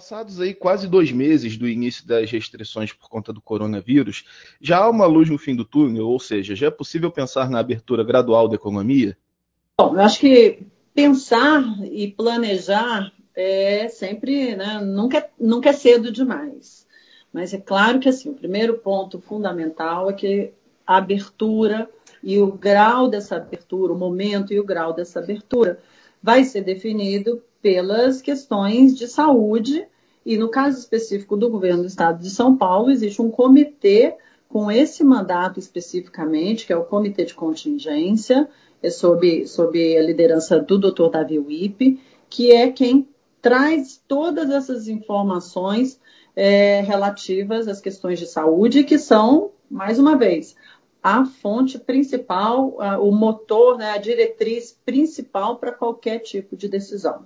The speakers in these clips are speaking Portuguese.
Passados aí quase dois meses do início das restrições por conta do coronavírus, já há uma luz no fim do túnel, ou seja, já é possível pensar na abertura gradual da economia? Bom, eu acho que pensar e planejar é sempre, né, nunca, nunca é cedo demais. Mas é claro que assim, o primeiro ponto fundamental é que a abertura e o grau dessa abertura, o momento e o grau dessa abertura vai ser definido pelas questões de saúde, e no caso específico do governo do estado de São Paulo, existe um comitê com esse mandato especificamente, que é o Comitê de Contingência, é sob, sob a liderança do Dr. Davi Wipe, que é quem traz todas essas informações é, relativas às questões de saúde, que são, mais uma vez, a fonte principal, o motor, né, a diretriz principal para qualquer tipo de decisão.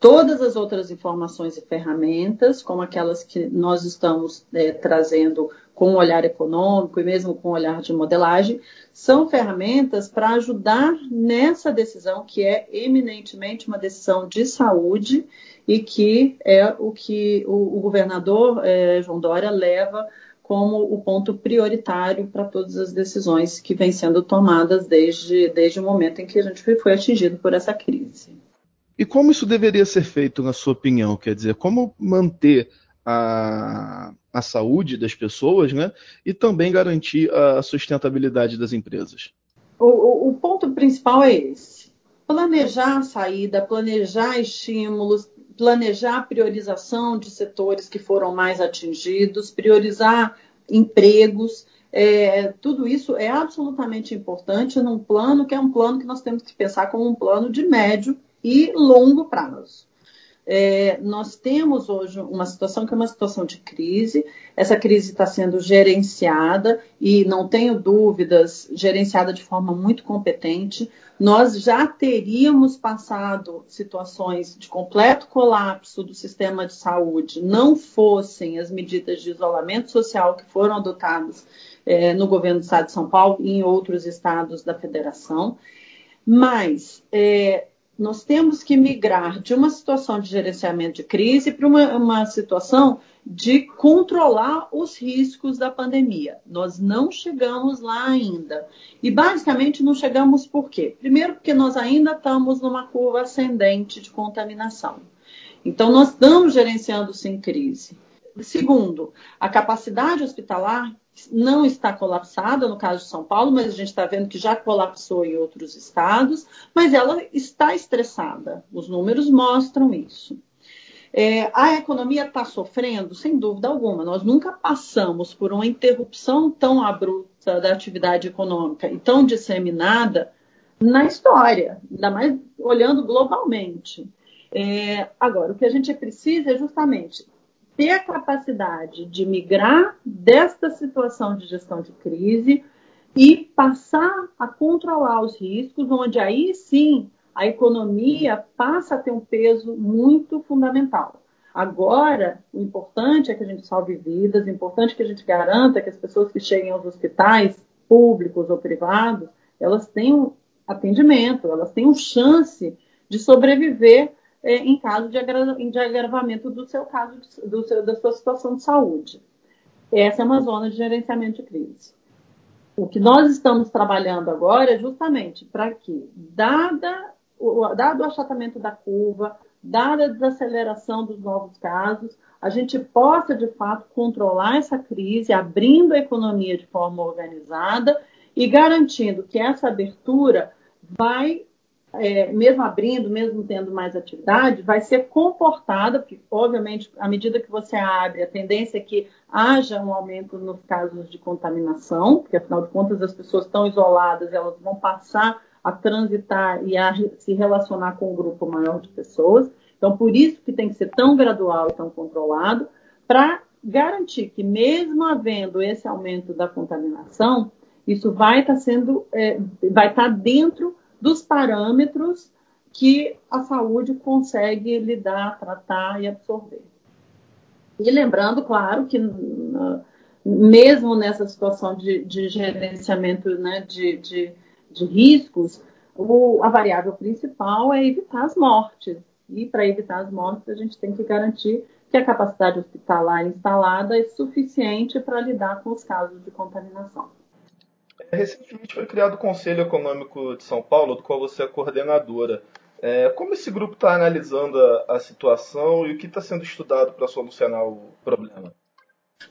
Todas as outras informações e ferramentas, como aquelas que nós estamos é, trazendo com o olhar econômico e mesmo com o olhar de modelagem, são ferramentas para ajudar nessa decisão que é eminentemente uma decisão de saúde e que é o que o, o governador é, João Dória leva como o ponto prioritário para todas as decisões que vêm sendo tomadas desde, desde o momento em que a gente foi atingido por essa crise. E como isso deveria ser feito, na sua opinião? Quer dizer, como manter a, a saúde das pessoas né, e também garantir a sustentabilidade das empresas? O, o, ponto principal é esse: planejar a saída, planejar estímulos, planejar a priorização de setores que foram mais atingidos, priorizar empregos. É, tudo isso é absolutamente importante num plano que é um plano que nós temos que pensar como um plano de médio e longo prazo. É, nós temos hoje uma situação que é uma situação de crise. Essa crise está sendo gerenciada e, não tenho dúvidas, gerenciada de forma muito competente. Nós já teríamos passado situações de completo colapso do sistema de saúde, não fossem as medidas de isolamento social que foram adotadas é, no governo do Estado de São Paulo e em outros estados da federação. Mas é, nós temos que migrar de uma situação de gerenciamento de crise para uma, uma, situação de controlar os riscos da pandemia. Nós não chegamos lá ainda. E basicamente não chegamos por quê? Primeiro, porque nós ainda estamos numa curva ascendente de contaminação. Então, nós estamos gerenciando sem crise. Segundo, a capacidade hospitalar não está colapsada no caso de São Paulo, mas a gente está vendo que já colapsou em outros estados, mas ela está estressada. Os números mostram isso. É, a economia está sofrendo, sem dúvida alguma. Nós nunca passamos por uma interrupção tão abrupta da atividade econômica e tão disseminada na história, ainda mais olhando globalmente. É, agora, o que a gente precisa é justamente ter a capacidade de migrar desta situação de gestão de crise e passar a controlar os riscos, onde aí sim a economia passa a ter um peso muito fundamental. Agora, o importante é que a gente salve vidas, o importante é que a gente garanta que as pessoas que cheguem aos hospitais, públicos ou privados, elas tenham atendimento, elas tenham chance de sobreviver em caso de, agra de, agravamento do seu caso, do seu, da sua situação de saúde. Essa é uma zona de gerenciamento de crise. O que nós estamos trabalhando agora é justamente para que, dada o, dado o achatamento da curva, dada a desaceleração dos novos casos, a gente possa, de fato, controlar essa crise, abrindo a economia de forma organizada e garantindo que essa abertura vai é, mesmo abrindo, mesmo tendo mais atividade, vai ser comportada, porque, obviamente, à medida que você abre, a tendência é que haja um aumento nos casos de contaminação, porque, afinal de contas, as pessoas estão isoladas, elas vão passar a transitar e a se relacionar com um grupo maior de pessoas. Então, por isso que tem que ser tão gradual e tão controlado, para garantir que, mesmo havendo esse aumento da contaminação, isso vai estar tá sendo, é, vai estar tá dentro dos parâmetros que a saúde consegue lidar, tratar e absorver. E lembrando, claro, que mesmo nessa situação de, de gerenciamento né, de, de, de riscos, o, a variável principal é evitar as mortes. E para evitar as mortes, a gente tem que garantir que a capacidade hospitalar instalada é suficiente para lidar com os casos de contaminação. Recentemente foi criado o Conselho Econômico de São Paulo, do qual você é coordenadora. É, como esse grupo está analisando a, a, situação e o que está sendo estudado para solucionar o problema?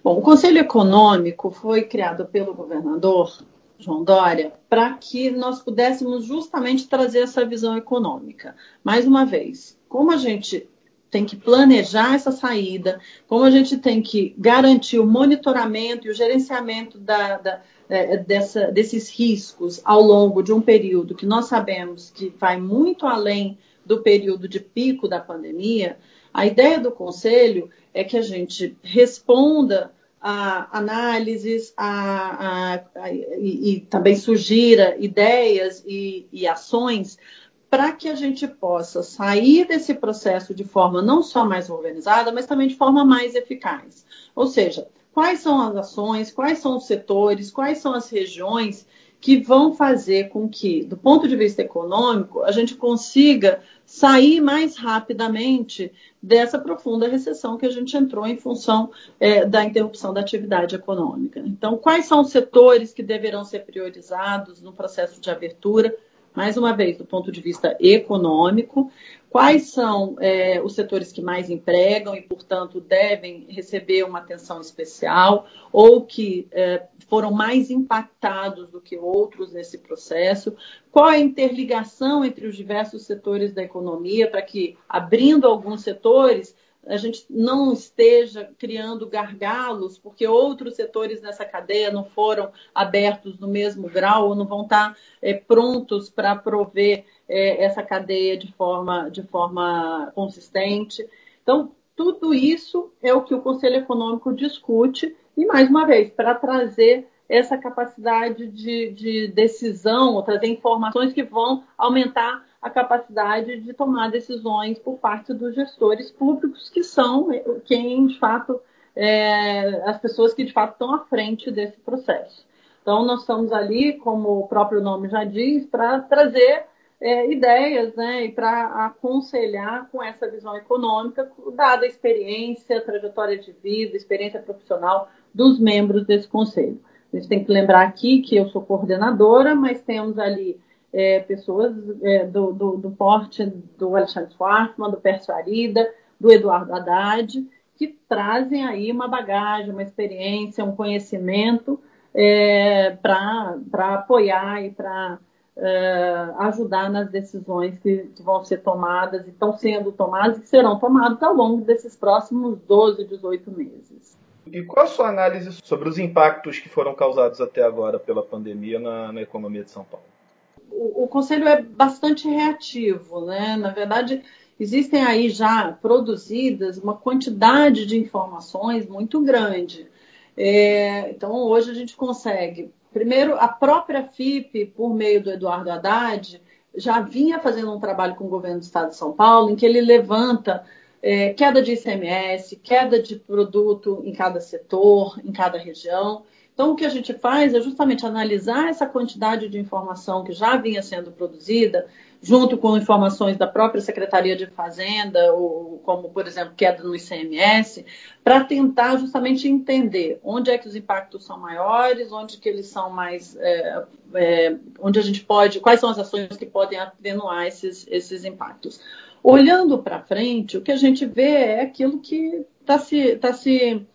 Bom, o Conselho Econômico foi criado pelo governador João Dória para que nós pudéssemos justamente trazer essa visão econômica. Mais uma vez, como a gente tem que planejar essa saída, como a gente tem que garantir o monitoramento e o gerenciamento da, da é, dessa, desses riscos ao longo de um período que nós sabemos que vai muito além do período de pico da pandemia, a ideia do conselho é que a gente responda a análises a, a, a, e, e, também sugira ideias e, e ações para que a gente possa sair desse processo de forma não só mais organizada, mas também de forma mais eficaz. Ou seja, quais são as ações, quais são os setores, quais são as regiões que vão fazer com que, do ponto de vista econômico, a gente consiga sair mais rapidamente dessa profunda recessão que a gente entrou em função é, da interrupção da atividade econômica. Então, quais são os setores que deverão ser priorizados no processo de abertura? Mais uma vez, do ponto de vista econômico, quais são é, os setores que mais empregam e, portanto, devem receber uma atenção especial ou que é, foram mais impactados do que outros nesse processo, qual a interligação entre os diversos setores da economia para que, abrindo alguns setores, a gente não esteja criando gargalos, porque outros setores nessa cadeia não foram abertos no mesmo grau ou não vão estar é, prontos para prover é, essa cadeia de forma, de forma consistente. Então, tudo isso é o que o Conselho Econômico discute, e mais uma vez, para trazer essa capacidade de, de decisão, trazer informações que vão aumentar a capacidade de tomar decisões por parte dos gestores públicos, que são quem, de fato, é, as pessoas que, de fato, estão à frente desse processo. Então, nós estamos ali, como o próprio nome já diz, para trazer é, ideias né, e para aconselhar com essa visão econômica, dada a experiência, a trajetória de vida, experiência profissional dos membros desse conselho. A gente tem que lembrar aqui que eu sou coordenadora, mas temos ali é, pessoas é, do, do, do, porte do Alexandre Schwartzman, do Pércio Arida, do Eduardo Haddad, que trazem aí uma bagagem, uma experiência, um conhecimento é, para apoiar e para é, ajudar nas decisões que, que, vão ser tomadas e estão sendo tomadas e que serão tomadas ao longo desses próximos 12, 18 meses. E qual a sua análise sobre os impactos que foram causados até agora pela pandemia na, na economia de São Paulo? O, o Conselho é bastante reativo, né? Na verdade, existem aí já produzidas uma quantidade de informações muito grande. É, então, hoje a gente consegue. Primeiro, a própria FIP, por meio do Eduardo Haddad, já vinha fazendo um trabalho com o governo do Estado de São Paulo, em que ele levanta é, queda de ICMS, queda de produto em cada setor, em cada região. Então, o que a gente faz é justamente analisar essa quantidade de informação que já vinha sendo produzida, junto com informações da própria Secretaria de Fazenda, ou, como, por exemplo, queda no ICMS, para tentar justamente entender onde é que os impactos são maiores, onde que eles são mais. É, é, onde a gente pode. quais são as ações que podem atenuar esses, esses impactos. Olhando para frente, o que a gente vê é aquilo que está se. Tá se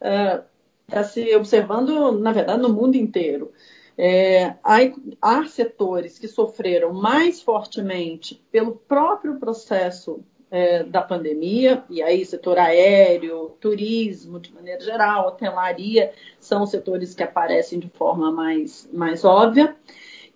uh, está se observando, na verdade, no mundo inteiro. É, há, há, setores que sofreram mais fortemente pelo próprio processo é, da pandemia, e aí setor aéreo, turismo, de maneira geral, hotelaria, são setores que aparecem de forma mais, mais óbvia.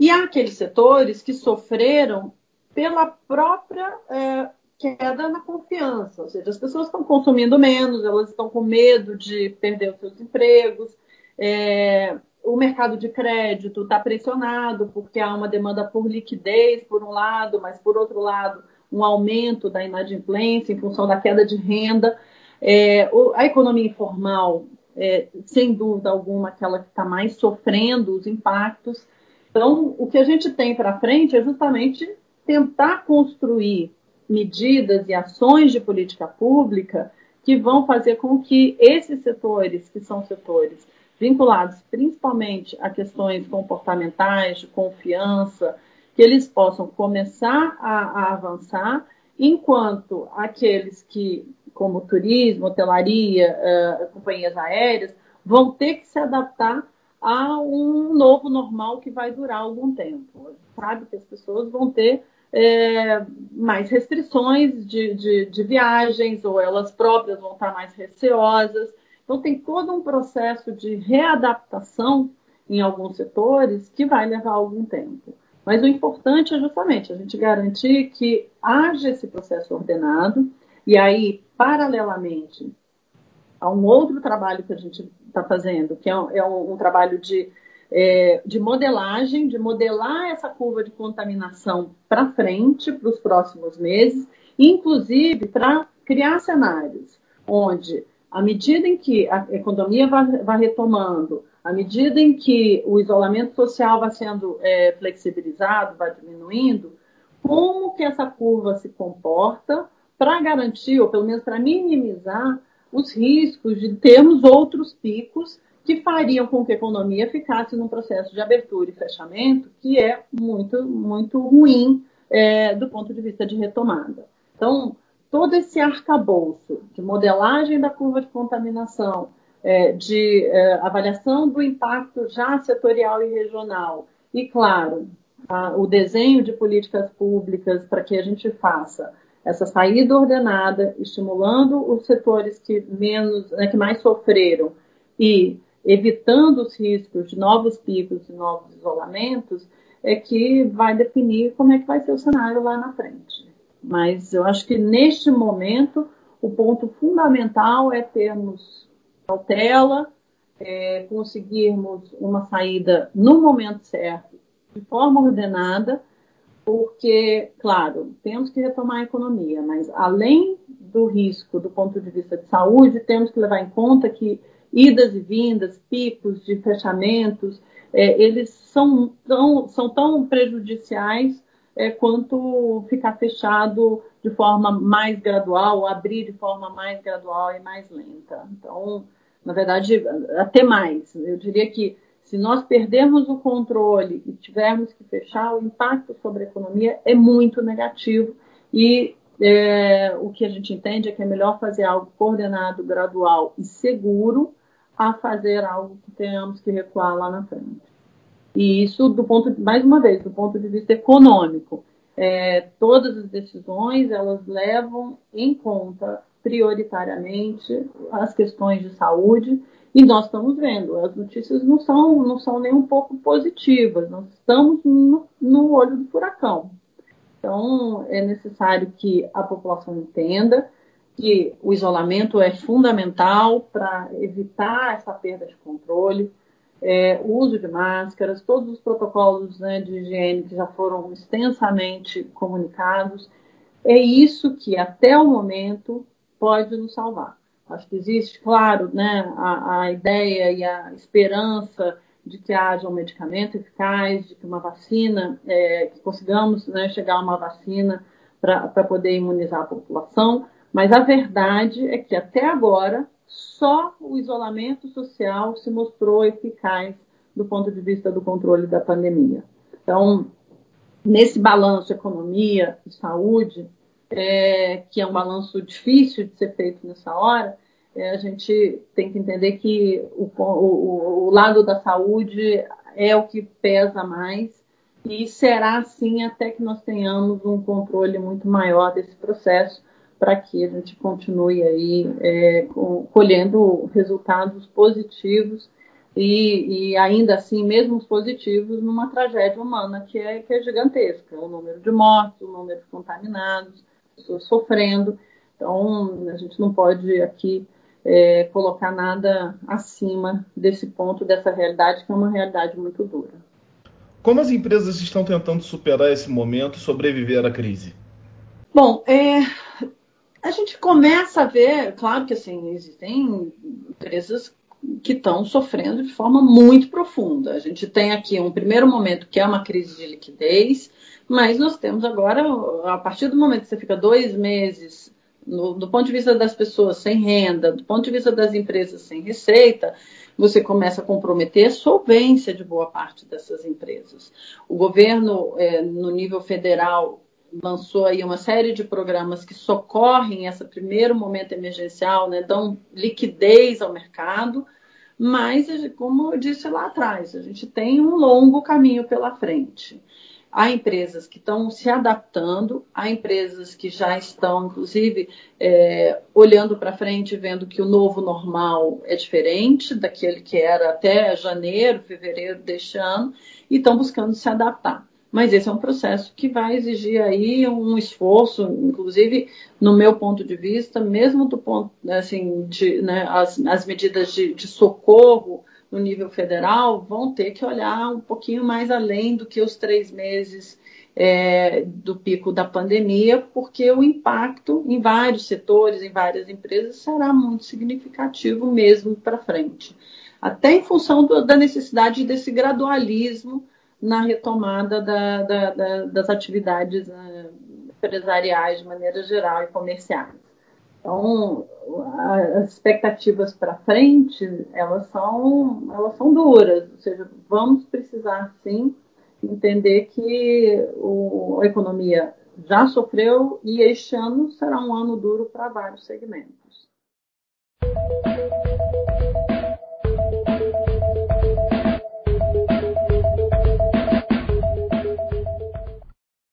E há aqueles setores que sofreram pela própria é, queda na confiança, ou seja, as pessoas estão consumindo menos, elas estão com medo de perder os seus empregos, é, o mercado de crédito está pressionado porque há uma demanda por liquidez, por um lado, mas por outro lado, um aumento da inadimplência em função da queda de renda. É, a economia informal, é, sem dúvida alguma, aquela que está mais sofrendo os impactos. Então, o que a gente tem para frente é justamente tentar construir medidas e ações de política pública que vão fazer com que esses setores, que são setores vinculados principalmente a questões comportamentais, de confiança, que eles possam começar a, a avançar, enquanto aqueles que, como turismo, hotelaria, uh, companhias aéreas, vão ter que se adaptar a um novo normal que vai durar algum tempo. Sabe que as pessoas vão ter é, mais restrições de, de, de, viagens, ou elas próprias vão estar mais receosas. Então, tem todo um processo de readaptação em alguns setores que vai levar algum tempo. Mas o importante é justamente a gente garantir que haja esse processo ordenado, e aí, paralelamente, a um outro trabalho que a gente está fazendo, que é um, é um, um trabalho de, é, de modelagem, de modelar essa curva de contaminação para frente, para os próximos meses, inclusive para criar cenários onde, à medida em que a economia vai, retomando, à medida em que o isolamento social vai sendo é, flexibilizado, vai diminuindo, como que essa curva se comporta para garantir, ou pelo menos para minimizar, os riscos de termos outros picos que fariam com que a economia ficasse num processo de abertura e fechamento que é muito, muito ruim é, do ponto de vista de retomada. Então, todo esse arcabouço de modelagem da curva de contaminação, é, de é, avaliação do impacto já setorial e regional, e, claro, a, o desenho de políticas públicas para que a gente faça essa saída ordenada, estimulando os setores que menos, né, que mais sofreram e evitando os riscos de novos picos e novos isolamentos, é que vai definir como é que vai ser o cenário lá na frente. Mas eu acho que neste momento o ponto fundamental é termos cautela, é, conseguirmos uma saída no momento certo, de forma ordenada, porque, claro, temos que retomar a economia, mas além do risco do ponto de vista de saúde, temos que levar em conta que idas e vindas, picos de fechamentos, é, eles são tão, são tão prejudiciais é, quanto ficar fechado de forma mais gradual, abrir de forma mais gradual e mais lenta. Então, na verdade, até mais. Eu diria que se nós perdermos o controle e tivermos que fechar, o impacto sobre a economia é muito negativo e é, o que a gente entende é que é melhor fazer algo coordenado, gradual e seguro a fazer algo que tenhamos que recuar lá na frente. E isso, do ponto, mais uma vez, do ponto de vista econômico, é, todas as decisões elas levam em conta prioritariamente as questões de saúde e nós estamos vendo, as notícias não são, não são nem um pouco positivas, nós estamos no, no olho do furacão. Então, é necessário que a população entenda que o isolamento é fundamental para evitar essa perda de controle, é, o uso de máscaras, todos os protocolos né, de higiene que já foram extensamente comunicados. É isso que, até o momento, pode nos salvar. Acho que existe, claro, né, a, a ideia e a esperança de que haja um medicamento eficaz, de que uma vacina, é, que consigamos né, chegar a uma vacina para poder imunizar a população, mas a verdade é que até agora só o isolamento social se mostrou eficaz do ponto de vista do controle da pandemia. Então, nesse balanço economia e saúde, é, que é um balanço difícil de ser feito nessa hora, é, a gente tem que entender que o, o, o, lado da saúde é o que pesa mais e será assim até que nós tenhamos um controle muito maior desse processo para que a gente continue aí é, colhendo resultados positivos e, e, ainda assim, mesmo positivos, numa tragédia humana que é, que é gigantesca. O número de mortos, o número de contaminados, pessoas sofrendo. Então, a gente não pode aqui é, colocar nada acima desse ponto, dessa realidade, que é uma realidade muito dura. Como as empresas estão tentando superar esse momento sobreviver à crise? Bom, é, a gente começa a ver, claro que assim, existem empresas que estão sofrendo de forma muito profunda. A gente tem aqui um primeiro momento que é uma crise de liquidez, mas nós temos agora, a partir do momento que você fica dois meses no, do ponto de vista das pessoas sem renda, do ponto de vista das empresas sem receita, você começa a comprometer a solvência de boa parte dessas empresas. O governo, é, no nível federal, lançou aí uma série de programas que socorrem esse primeiro momento emergencial, né, dão liquidez ao mercado, mas, como eu disse lá atrás, a gente tem um longo caminho pela frente. Há empresas que estão se adaptando, há empresas que já estão, inclusive, é, olhando para frente, vendo que o novo normal é diferente daquele que era até janeiro, fevereiro deste ano, e estão buscando se adaptar. Mas esse é um processo que vai exigir aí um esforço, inclusive, no meu ponto de vista, mesmo do ponto, assim, de, né, as, as medidas de, de socorro no nível federal vão ter que olhar um pouquinho mais além do que os três meses é, do pico da pandemia, porque o impacto em vários setores, em várias empresas, será muito significativo mesmo para frente. Até em função do, da necessidade desse gradualismo na retomada da, da, da, das atividades uh, empresariais de maneira geral e comerciais. Então, as expectativas para frente, elas são, elas são duras, ou seja, vamos precisar sim entender que o, a economia já sofreu e este ano será um ano duro para vários segmentos.